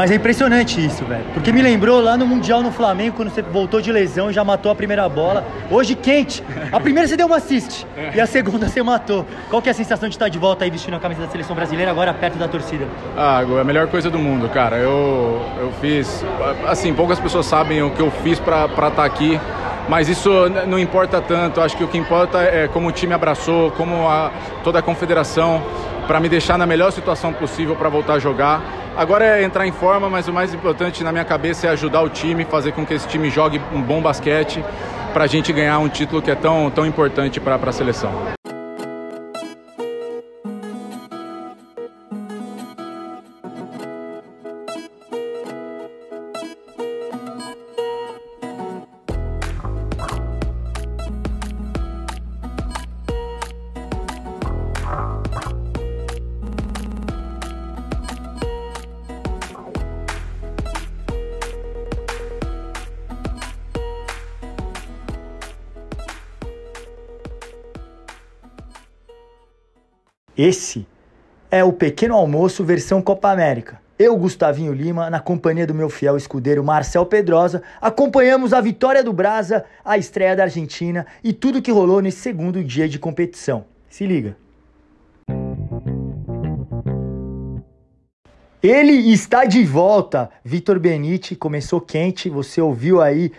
mas é impressionante isso, velho. Porque me lembrou lá no Mundial no Flamengo, quando você voltou de lesão e já matou a primeira bola. Hoje quente. A primeira você deu uma assist e a segunda você matou. Qual que é a sensação de estar de volta aí vestindo a camisa da seleção brasileira, agora perto da torcida? Ah, é a melhor coisa do mundo, cara. Eu, eu fiz. Assim, poucas pessoas sabem o que eu fiz pra estar tá aqui. Mas isso não importa tanto. Acho que o que importa é como o time abraçou, como a, toda a confederação para me deixar na melhor situação possível para voltar a jogar. Agora é entrar em forma, mas o mais importante na minha cabeça é ajudar o time, fazer com que esse time jogue um bom basquete para a gente ganhar um título que é tão, tão importante para a seleção. Esse é o Pequeno Almoço versão Copa América. Eu, Gustavinho Lima, na companhia do meu fiel escudeiro Marcel Pedrosa, acompanhamos a vitória do Brasa, a estreia da Argentina e tudo que rolou nesse segundo dia de competição. Se liga. Ele está de volta. Vitor Benite começou quente, você ouviu aí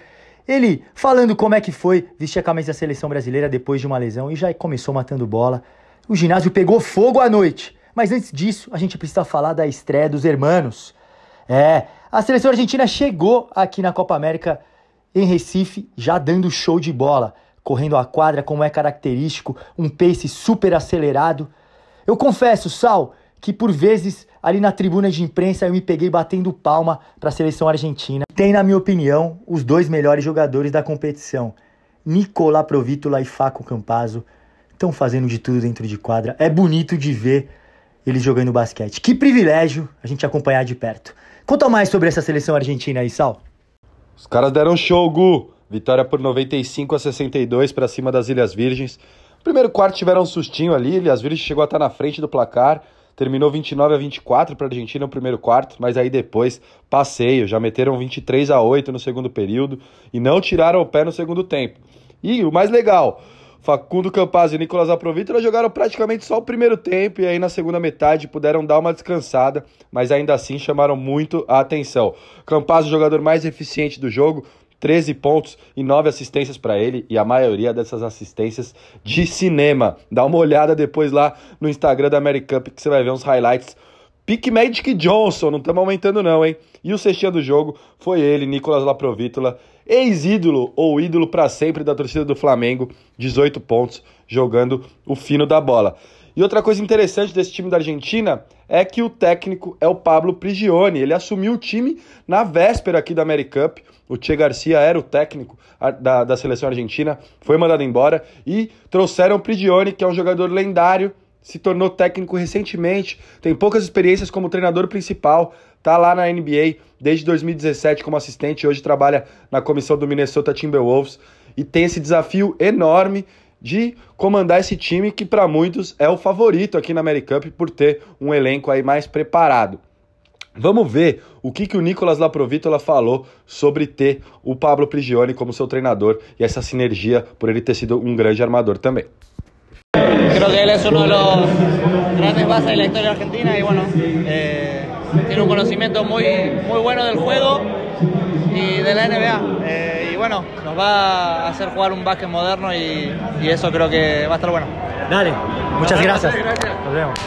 ele falando como é que foi vestir a camisa da seleção brasileira depois de uma lesão e já começou matando bola. O ginásio pegou fogo à noite. Mas antes disso, a gente precisa falar da estreia dos hermanos. É, a seleção argentina chegou aqui na Copa América em Recife, já dando show de bola, correndo a quadra como é característico, um pace super acelerado. Eu confesso, Sal, que por vezes ali na tribuna de imprensa eu me peguei batendo palma para a seleção argentina. Tem, na minha opinião, os dois melhores jogadores da competição, Nicolás Provítola e Faco Campazzo estão fazendo de tudo dentro de quadra. É bonito de ver eles jogando basquete. Que privilégio a gente acompanhar de perto. Conta mais sobre essa seleção argentina aí, Sal. Os caras deram show, Gu. Vitória por 95 a 62 para cima das Ilhas Virgens. Primeiro quarto tiveram um sustinho ali, Ilhas Virgens chegou a estar na frente do placar. Terminou 29 a 24 para a Argentina no primeiro quarto, mas aí depois passeio, já meteram 23 a 8 no segundo período e não tiraram o pé no segundo tempo. E o mais legal, Facundo Campazzo e Nicolas Aprovítola jogaram praticamente só o primeiro tempo e aí na segunda metade puderam dar uma descansada, mas ainda assim chamaram muito a atenção. Campazzo, jogador mais eficiente do jogo, 13 pontos e 9 assistências para ele e a maioria dessas assistências de cinema. Dá uma olhada depois lá no Instagram da American Cup que você vai ver uns highlights. Pique Magic Johnson, não estamos aumentando não, hein? E o cestinha do jogo foi ele, Nicolas Laprovítola, ex-ídolo ou ídolo para sempre da torcida do Flamengo, 18 pontos, jogando o fino da bola. E outra coisa interessante desse time da Argentina é que o técnico é o Pablo Prigioni. Ele assumiu o time na véspera aqui da Americup. O Che Garcia era o técnico da, da seleção argentina, foi mandado embora e trouxeram o Prigioni, que é um jogador lendário, se tornou técnico recentemente, tem poucas experiências como treinador principal, tá lá na NBA desde 2017 como assistente, hoje trabalha na comissão do Minnesota Timberwolves e tem esse desafio enorme de comandar esse time que para muitos é o favorito aqui na Americup por ter um elenco aí mais preparado. Vamos ver o que, que o Nicolas Laprovítola falou sobre ter o Pablo Prigioni como seu treinador e essa sinergia por ele ter sido um grande armador também. Creo que él es uno de los grandes bases de la historia argentina y bueno, eh, tiene un conocimiento muy, muy bueno del juego y de la NBA. Eh, y bueno, nos va a hacer jugar un básquet moderno y, y, eso creo que va a estar bueno. Dale, muchas gracias. gracias. Nos vemos.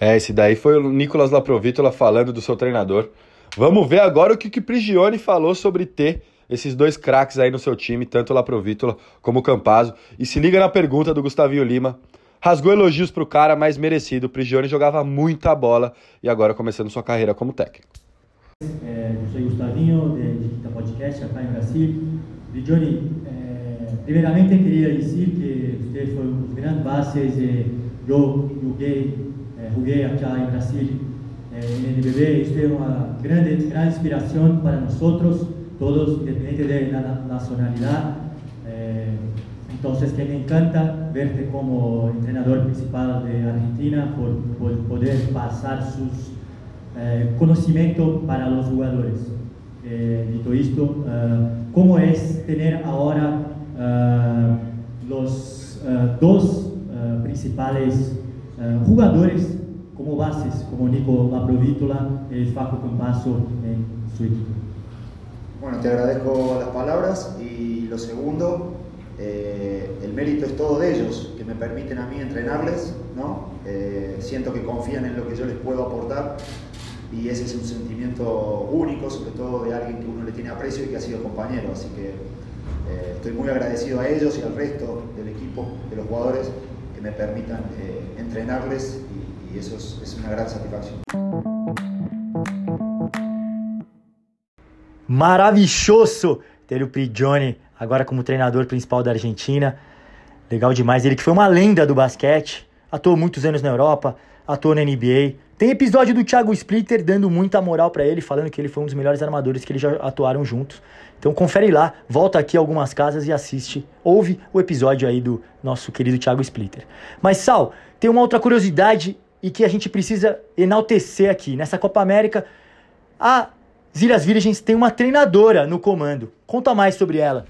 É, esse daí foi o Nicolas Laprovítola falando do seu treinador. Vamos ver agora o que o Prigioni falou sobre ter esses dois craques aí no seu time, tanto o Laprovítola como o Campazzo. E se liga na pergunta do Gustavinho Lima. Rasgou elogios pro cara, mas merecido. O Prigioni jogava muita bola e agora começando sua carreira como técnico. É, eu sou Gustavinho, de Diquita Podcast, aqui em Brasil. Prigioni, é, primeiramente queria dizer que você foi um dos grandes bases. eu joguei, é, joguei aqui em Brasil en NBB. Es una gran, gran inspiración para nosotros, todos, independiente de la nacionalidad. Eh, entonces que me encanta verte como entrenador principal de Argentina por, poder pasar sus eh, conocimientos para los jugadores. Eh, dicho esto, eh, ¿cómo es tener ahora eh, los eh, dos eh, principales jugadores como bases, como Nico Laprovítola y Facu Campasso en su equipo? Bueno, te agradezco las palabras y lo segundo, eh, el mérito es todo de ellos, que me permiten a mí entrenarles, ¿no? Eh, siento que confían en lo que yo les puedo aportar y ese es un sentimiento único, sobre todo de alguien que uno le tiene aprecio y que ha sido compañero, así que eh, estoy muy agradecido a ellos y al resto del equipo, de los jugadores, que me permitan eh, entrenarles y eso es, es una gran satisfacción. Maravilhoso ter o Prigioni agora como treinador principal da Argentina. Legal demais. Ele que foi uma lenda do basquete, atuou muitos anos na Europa, atuou na NBA. Tem episódio do Thiago Splitter dando muita moral para ele, falando que ele foi um dos melhores armadores que eles já atuaram juntos. Então confere lá, volta aqui algumas casas e assiste, ouve o episódio aí do nosso querido Thiago Splitter. Mas Sal, tem uma outra curiosidade e que a gente precisa enaltecer aqui. Nessa Copa América, a Ilhas Virgens tem uma treinadora no comando. Conta mais sobre ela.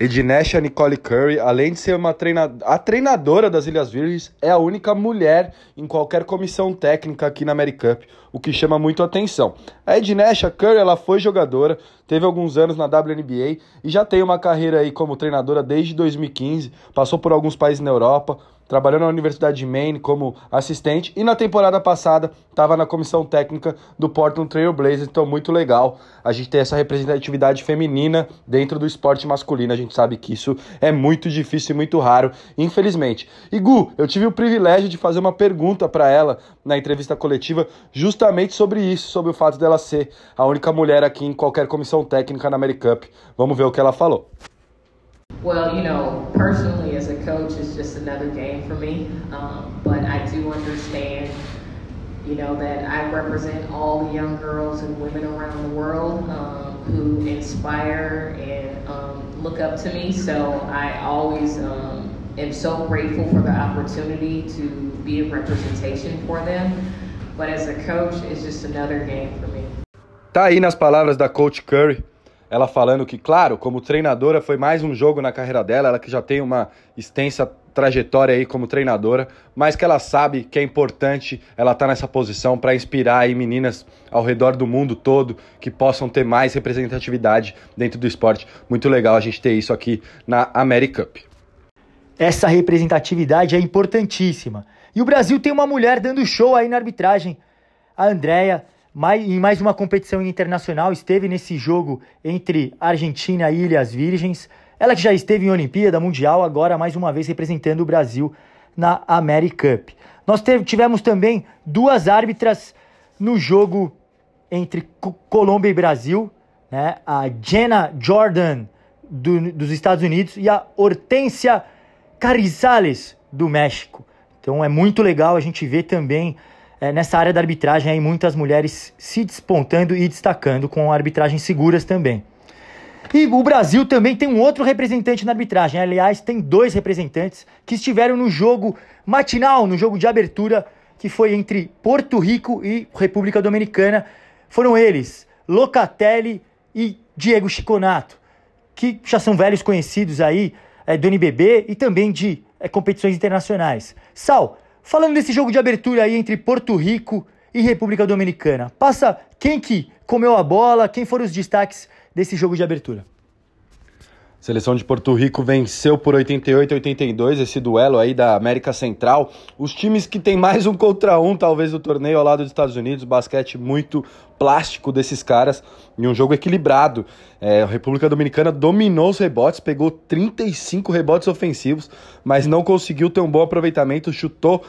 Ednesha Nicole Curry, além de ser uma treina... a treinadora das Ilhas Virgens, é a única mulher em qualquer comissão técnica aqui na AmeriCup, o que chama muito atenção. A Ednesha Curry, ela foi jogadora, teve alguns anos na WNBA e já tem uma carreira aí como treinadora desde 2015, passou por alguns países na Europa, trabalhou na Universidade de Maine como assistente e na temporada passada estava na comissão técnica do Portland Trail Blazers, então muito legal a gente ter essa representatividade feminina dentro do esporte masculino, a gente sabe que isso é muito difícil e muito raro, infelizmente. E Gu, eu tive o privilégio de fazer uma pergunta para ela na entrevista coletiva justamente sobre isso, sobre o fato dela ser a única mulher aqui em qualquer comissão técnica na AmeriCup. Vamos ver o que ela falou. Well, you know, personally as a coach, it's just another game for me. Um, but I do understand, you know, that I represent all the young girls and women around the world um, who inspire and um, look up to me. So I always am so grateful for the opportunity to be a representation for them. But as a coach, it's just another game for me. Tá aí nas palavras da coach Curry. ela falando que, claro, como treinadora foi mais um jogo na carreira dela, ela que já tem uma extensa trajetória aí como treinadora, mas que ela sabe que é importante ela estar tá nessa posição para inspirar aí meninas ao redor do mundo todo que possam ter mais representatividade dentro do esporte. Muito legal a gente ter isso aqui na Americup. Essa representatividade é importantíssima. E o Brasil tem uma mulher dando show aí na arbitragem, a Andrea mais, em mais uma competição internacional, esteve nesse jogo entre Argentina e Ilhas Virgens. Ela que já esteve em Olimpíada Mundial, agora mais uma vez representando o Brasil na Americup. Nós tivemos também duas árbitras no jogo entre Colômbia e Brasil, né? a Jenna Jordan do, dos Estados Unidos e a Hortência Carrizales do México. Então é muito legal a gente ver também é, nessa área da arbitragem aí muitas mulheres se despontando e destacando com arbitragens seguras também. E o Brasil também tem um outro representante na arbitragem. Aliás, tem dois representantes que estiveram no jogo matinal, no jogo de abertura, que foi entre Porto Rico e República Dominicana. Foram eles, Locatelli e Diego Chiconato, que já são velhos conhecidos aí é, do NBB e também de é, competições internacionais. Sal, Falando desse jogo de abertura aí entre Porto Rico e República Dominicana, passa quem que comeu a bola, quem foram os destaques desse jogo de abertura? Seleção de Porto Rico venceu por 88 a 82 esse duelo aí da América Central. Os times que tem mais um contra um, talvez, do torneio ao lado dos Estados Unidos. Basquete muito plástico desses caras e um jogo equilibrado. É, a República Dominicana dominou os rebotes, pegou 35 rebotes ofensivos, mas não conseguiu ter um bom aproveitamento. Chutou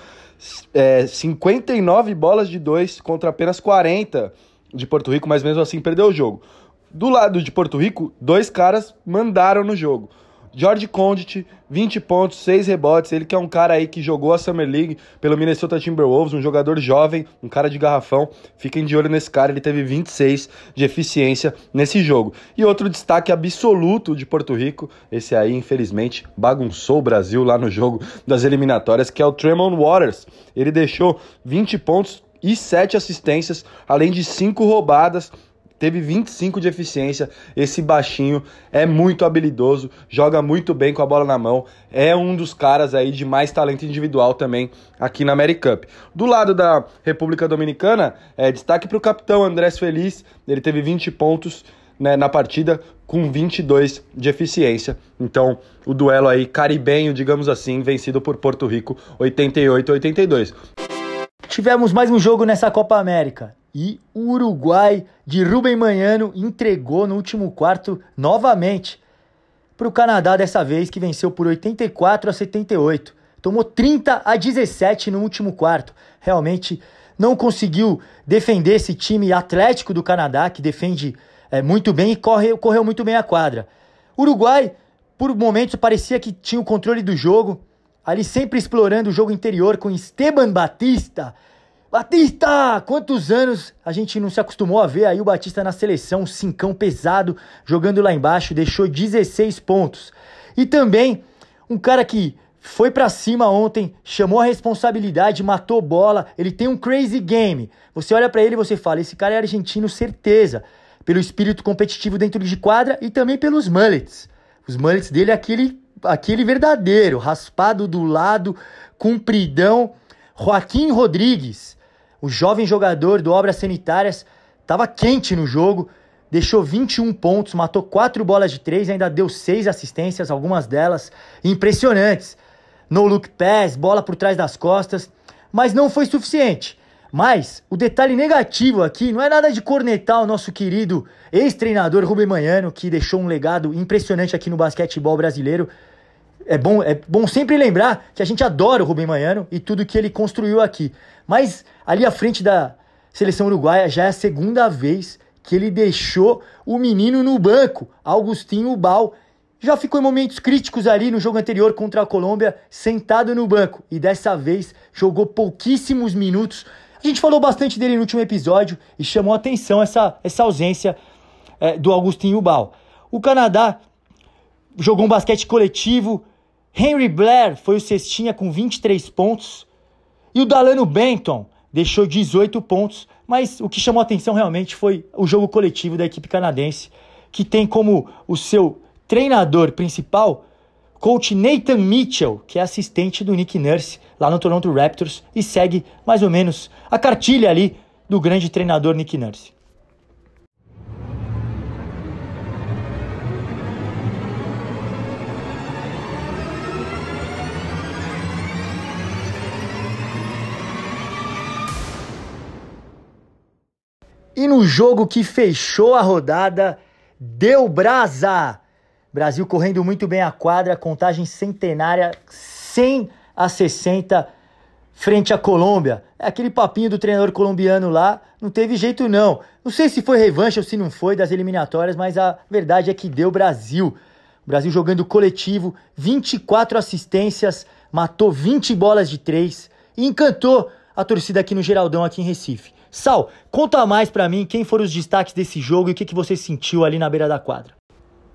é, 59 bolas de dois contra apenas 40 de Porto Rico, mas mesmo assim perdeu o jogo. Do lado de Porto Rico, dois caras mandaram no jogo. George Condit, 20 pontos, 6 rebotes. Ele que é um cara aí que jogou a Summer League pelo Minnesota Timberwolves, um jogador jovem, um cara de garrafão. Fiquem de olho nesse cara, ele teve 26 de eficiência nesse jogo. E outro destaque absoluto de Porto Rico, esse aí infelizmente bagunçou o Brasil lá no jogo das eliminatórias, que é o Tremont Waters. Ele deixou 20 pontos e 7 assistências, além de 5 roubadas teve 25 de eficiência. Esse baixinho é muito habilidoso, joga muito bem com a bola na mão, é um dos caras aí de mais talento individual também aqui na Cup. Do lado da República Dominicana, é, destaque para o capitão Andrés Feliz, ele teve 20 pontos né, na partida com 22 de eficiência. Então, o duelo aí caribenho, digamos assim, vencido por Porto Rico 88 82. Tivemos mais um jogo nessa Copa América. E o Uruguai de Rubem Manhano entregou no último quarto novamente para o Canadá dessa vez, que venceu por 84 a 78. Tomou 30 a 17 no último quarto. Realmente não conseguiu defender esse time atlético do Canadá, que defende é, muito bem e corre, correu muito bem a quadra. Uruguai, por momentos, parecia que tinha o controle do jogo, ali sempre explorando o jogo interior com Esteban Batista Batista! Quantos anos a gente não se acostumou a ver aí o Batista na seleção, cincão pesado, jogando lá embaixo, deixou 16 pontos. E também um cara que foi para cima ontem, chamou a responsabilidade, matou bola, ele tem um crazy game. Você olha para ele e você fala, esse cara é argentino certeza, pelo espírito competitivo dentro de quadra e também pelos mullets. Os mullets dele é aquele, aquele verdadeiro, raspado do lado, compridão. Joaquim Rodrigues, o jovem jogador do Obras Sanitárias estava quente no jogo, deixou 21 pontos, matou 4 bolas de 3, ainda deu 6 assistências, algumas delas impressionantes. No look pass, bola por trás das costas, mas não foi suficiente. Mas o detalhe negativo aqui não é nada de cornetar o nosso querido ex-treinador Rubem Manhano, que deixou um legado impressionante aqui no basquetebol brasileiro. É bom, é bom sempre lembrar que a gente adora o Rubem Manhano e tudo que ele construiu aqui. Mas ali à frente da seleção uruguaia já é a segunda vez que ele deixou o menino no banco, Augustinho Bal. Já ficou em momentos críticos ali no jogo anterior contra a Colômbia, sentado no banco. E dessa vez jogou pouquíssimos minutos. A gente falou bastante dele no último episódio e chamou atenção essa, essa ausência é, do Augustinho Bal. O Canadá jogou um basquete coletivo. Henry Blair foi o cestinha com 23 pontos. E o Dalano Benton deixou 18 pontos, mas o que chamou atenção realmente foi o jogo coletivo da equipe canadense, que tem como o seu treinador principal coach Nathan Mitchell, que é assistente do Nick Nurse lá no Toronto Raptors e segue mais ou menos a cartilha ali do grande treinador Nick Nurse. E no jogo que fechou a rodada, deu brasa. Brasil correndo muito bem a quadra, contagem centenária 100 a 60 frente à Colômbia. É aquele papinho do treinador colombiano lá, não teve jeito não. Não sei se foi revanche ou se não foi das eliminatórias, mas a verdade é que deu Brasil. Brasil jogando coletivo, 24 assistências, matou 20 bolas de três e encantou a torcida aqui no Geraldão, aqui em Recife. Sal, conta mais para mim quem foram os destaques desse jogo e o que, que você sentiu ali na beira da quadra.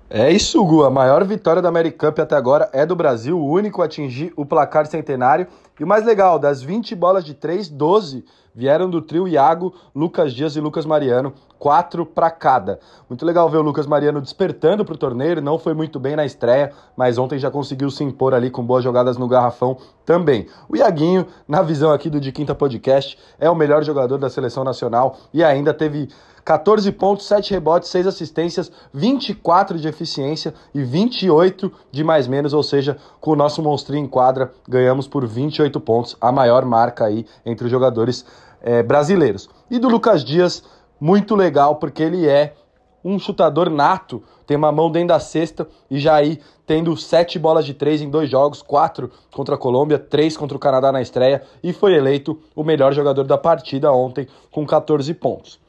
É isso, Gu. A maior vitória da Americup até agora é do Brasil, o único a atingir o placar centenário. E o mais legal, das 20 bolas de 3, 12 vieram do trio Iago, Lucas Dias e Lucas Mariano, quatro para cada. Muito legal ver o Lucas Mariano despertando para o torneio, não foi muito bem na estreia, mas ontem já conseguiu se impor ali com boas jogadas no garrafão também. O Iaguinho, na visão aqui do De Quinta Podcast, é o melhor jogador da seleção nacional e ainda teve 14 pontos, 7 rebotes, 6 assistências, 24 de eficiência e 28 de mais menos, ou seja, com o nosso monstrinho em quadra, ganhamos por 28 pontos, a maior marca aí entre os jogadores é, brasileiros. E do Lucas Dias, muito legal, porque ele é um chutador nato, tem uma mão dentro da cesta e já aí tendo sete bolas de três em dois jogos, quatro contra a Colômbia, três contra o Canadá na estreia e foi eleito o melhor jogador da partida ontem com 14 pontos.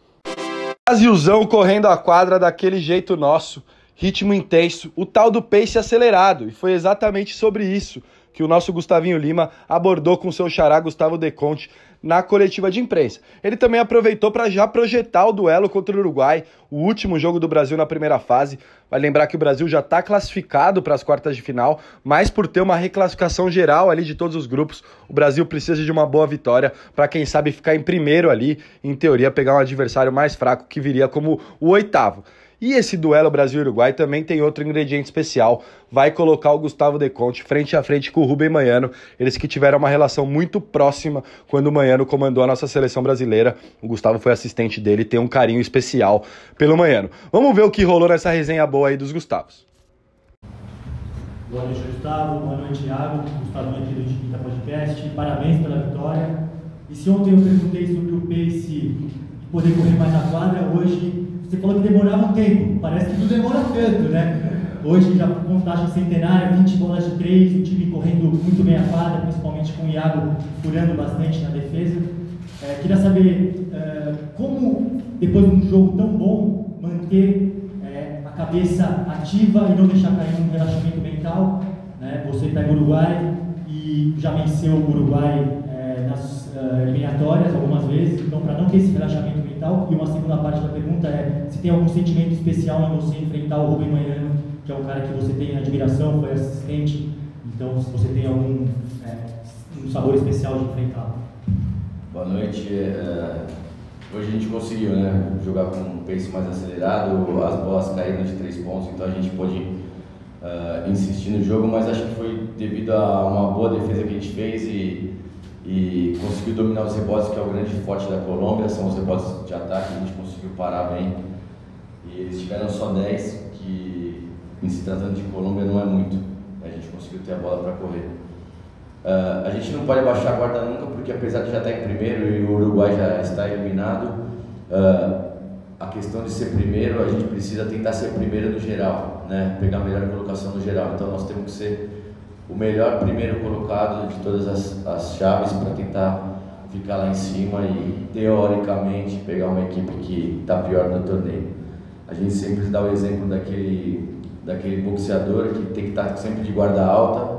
Brasilzão correndo a quadra daquele jeito nosso. ritmo intenso, o tal do pace acelerado. E foi exatamente sobre isso que o nosso Gustavinho Lima abordou com seu xará Gustavo Deconte na coletiva de imprensa. Ele também aproveitou para já projetar o duelo contra o Uruguai, o último jogo do Brasil na primeira fase. Vai lembrar que o Brasil já está classificado para as quartas de final, mas por ter uma reclassificação geral ali de todos os grupos, o Brasil precisa de uma boa vitória para quem sabe ficar em primeiro ali, em teoria pegar um adversário mais fraco que viria como o oitavo. E esse duelo Brasil-Uruguai também tem outro ingrediente especial. Vai colocar o Gustavo Deconte frente a frente com o Rubem Manhano. Eles que tiveram uma relação muito próxima quando o Manhano comandou a nossa seleção brasileira. O Gustavo foi assistente dele, tem um carinho especial pelo Manhano. Vamos ver o que rolou nessa resenha boa aí dos Gustavos. Boa noite, Gustavo. Boa noite, Thiago. Gustavo aqui do Tiquita Podcast. Parabéns pela vitória. E se ontem eu perguntei sobre o pace de poder correr mais na quadra, hoje você falou que demorava um tempo, parece que tudo demora tanto, né? Hoje, já com taxa centenária, 20 bolas de 3, o time correndo muito bem a quadra, principalmente com o Iago furando bastante na defesa. É, queria saber é, como, depois de um jogo tão bom, manter é, a cabeça ativa e não deixar cair num relaxamento mental. Né? Você pega o Uruguai e já venceu o Uruguai é, nas uh, eliminatórias algumas vezes, então para não ter esse relaxamento mental. E uma segunda parte da pergunta é se tem algum sentimento especial em você enfrentar o Rubem Manhano, que é um cara que você tem admiração, foi assistente, então se você tem algum é, um sabor especial de enfrentá-lo. Boa noite. É, hoje a gente conseguiu né, jogar com um pace mais acelerado, as bolas caíram de três pontos, então a gente pôde uh, insistir no jogo, mas acho que foi devido a uma boa defesa que a gente fez e e conseguiu dominar os rebotes, que é o grande forte da Colômbia, são os rebotes de ataque, a gente conseguiu parar bem. E eles tiveram só 10, que em se tratando de Colômbia não é muito. A gente conseguiu ter a bola para correr. Uh, a gente não pode baixar a guarda nunca, porque apesar de já estar em primeiro e o Uruguai já está eliminado, uh, a questão de ser primeiro, a gente precisa tentar ser primeiro no geral, né? pegar a melhor colocação no geral. Então nós temos que ser o melhor primeiro colocado de todas as, as chaves para tentar ficar lá em cima e teoricamente pegar uma equipe que está pior no torneio. A gente sempre dá o exemplo daquele, daquele boxeador que tem que estar tá sempre de guarda alta.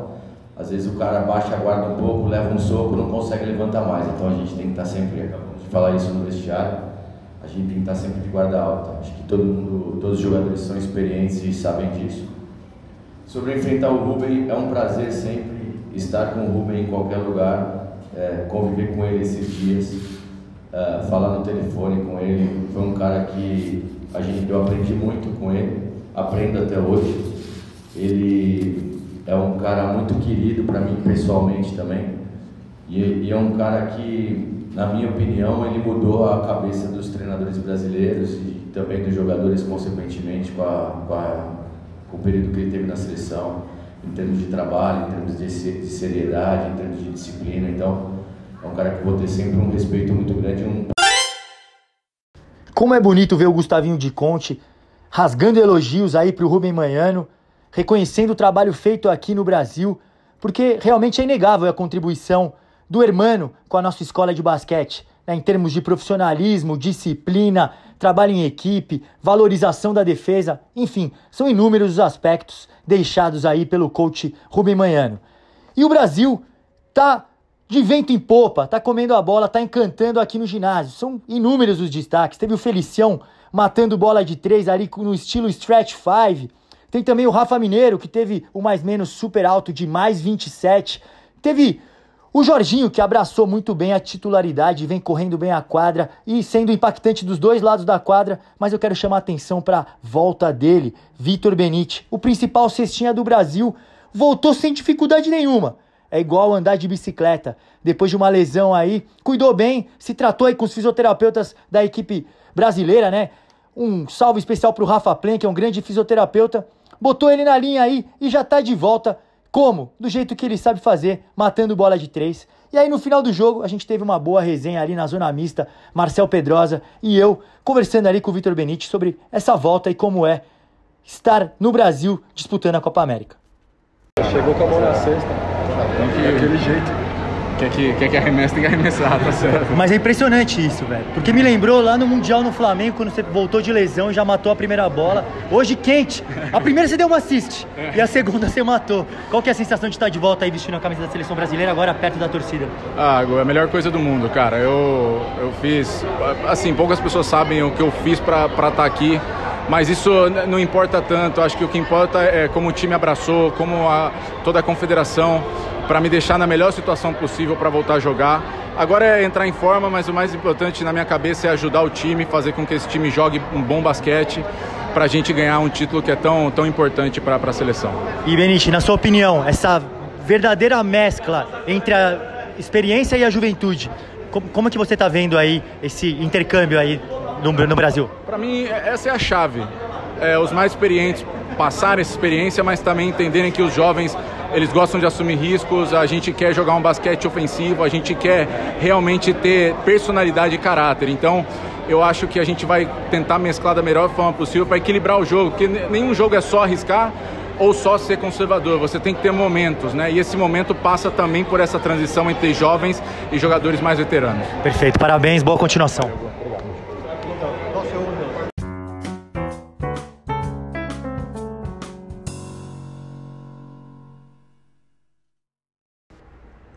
Às vezes o cara baixa a guarda um pouco, leva um soco, não consegue levantar mais. Então a gente tem que estar tá sempre, acabamos de falar isso no vestiário, a gente tem que estar tá sempre de guarda alta. Acho que todo mundo, todos os jogadores são experientes e sabem disso. Sobre enfrentar o Rubem, é um prazer sempre estar com o Rubem em qualquer lugar, é, conviver com ele esses dias, é, falar no telefone com ele. Foi um cara que a gente, eu aprendi muito com ele, aprendo até hoje. Ele é um cara muito querido para mim pessoalmente também. E, e, é um cara que, na minha opinião, ele mudou a cabeça dos treinadores brasileiros e também dos jogadores, consequentemente, com a, com a com o período que ele teve na seleção, em termos de trabalho, em termos de, seriedade, em termos de disciplina. Então, é um cara que eu vou ter sempre um respeito muito grande. Um... Como é bonito ver o Gustavinho de Conte rasgando elogios aí para o Rubem Manhano, reconhecendo o trabalho feito aqui no Brasil, porque realmente é inegável a contribuição do Hermano com a nossa escola de basquete né, em termos de profissionalismo, disciplina, trabalho em equipe, valorização da defesa, enfim, são inúmeros os aspectos deixados aí pelo coach Rubem Manhano. E o Brasil tá de vento em popa, tá comendo a bola, tá encantando aqui no ginásio. São inúmeros os destaques. Teve o Felicião matando bola de três ali no estilo stretch five. Tem também o Rafa Mineiro, que teve o mais menos super alto de mais 27. Teve o Jorginho, que abraçou muito bem a titularidade, vem correndo bem a quadra e sendo impactante dos dois lados da quadra, mas eu quero chamar atenção para a volta dele, Vitor Benite, o principal cestinha do Brasil, voltou sem dificuldade nenhuma. É igual andar de bicicleta. Depois de uma lesão aí, cuidou bem, se tratou aí com os fisioterapeutas da equipe brasileira, né? Um salve especial para o Rafa Plen, que é um grande fisioterapeuta. Botou ele na linha aí e já está de volta como? Do jeito que ele sabe fazer, matando bola de três. E aí no final do jogo a gente teve uma boa resenha ali na zona mista, Marcel Pedrosa e eu conversando ali com o Vitor Benite sobre essa volta e como é estar no Brasil disputando a Copa América. Chegou com a mão na cesta, daquele jeito. Quer que, quer que arremessa, tem que arremessar, tá certo. Mas é impressionante isso, velho. Porque me lembrou lá no Mundial no Flamengo, quando você voltou de lesão e já matou a primeira bola. Hoje quente. A primeira você deu uma assist e a segunda você matou. Qual que é a sensação de estar de volta aí vestindo a camisa da seleção brasileira, agora perto da torcida? Ah, é a melhor coisa do mundo, cara. Eu, eu fiz. Assim, poucas pessoas sabem o que eu fiz pra estar tá aqui mas isso não importa tanto. Acho que o que importa é como o time abraçou, como a, toda a confederação, para me deixar na melhor situação possível para voltar a jogar. Agora é entrar em forma, mas o mais importante na minha cabeça é ajudar o time, fazer com que esse time jogue um bom basquete para a gente ganhar um título que é tão, tão importante para a seleção. E Benite, na sua opinião, essa verdadeira mescla entre a experiência e a juventude, como, como que você está vendo aí esse intercâmbio aí no, no Brasil? Para mim, essa é a chave. É, os mais experientes passarem essa experiência, mas também entenderem que os jovens eles gostam de assumir riscos, a gente quer jogar um basquete ofensivo, a gente quer realmente ter personalidade e caráter. Então, eu acho que a gente vai tentar mesclar da melhor forma possível para equilibrar o jogo, porque nenhum jogo é só arriscar ou só ser conservador, você tem que ter momentos, né? E esse momento passa também por essa transição entre jovens e jogadores mais veteranos. Perfeito, parabéns, boa continuação.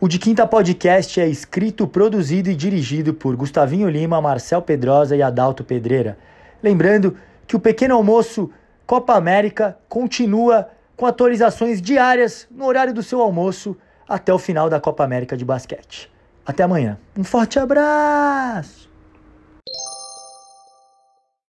O De Quinta Podcast é escrito, produzido e dirigido por Gustavinho Lima, Marcel Pedrosa e Adalto Pedreira. Lembrando que o Pequeno Almoço Copa América continua com atualizações diárias no horário do seu almoço até o final da Copa América de basquete. Até amanhã. Um forte abraço!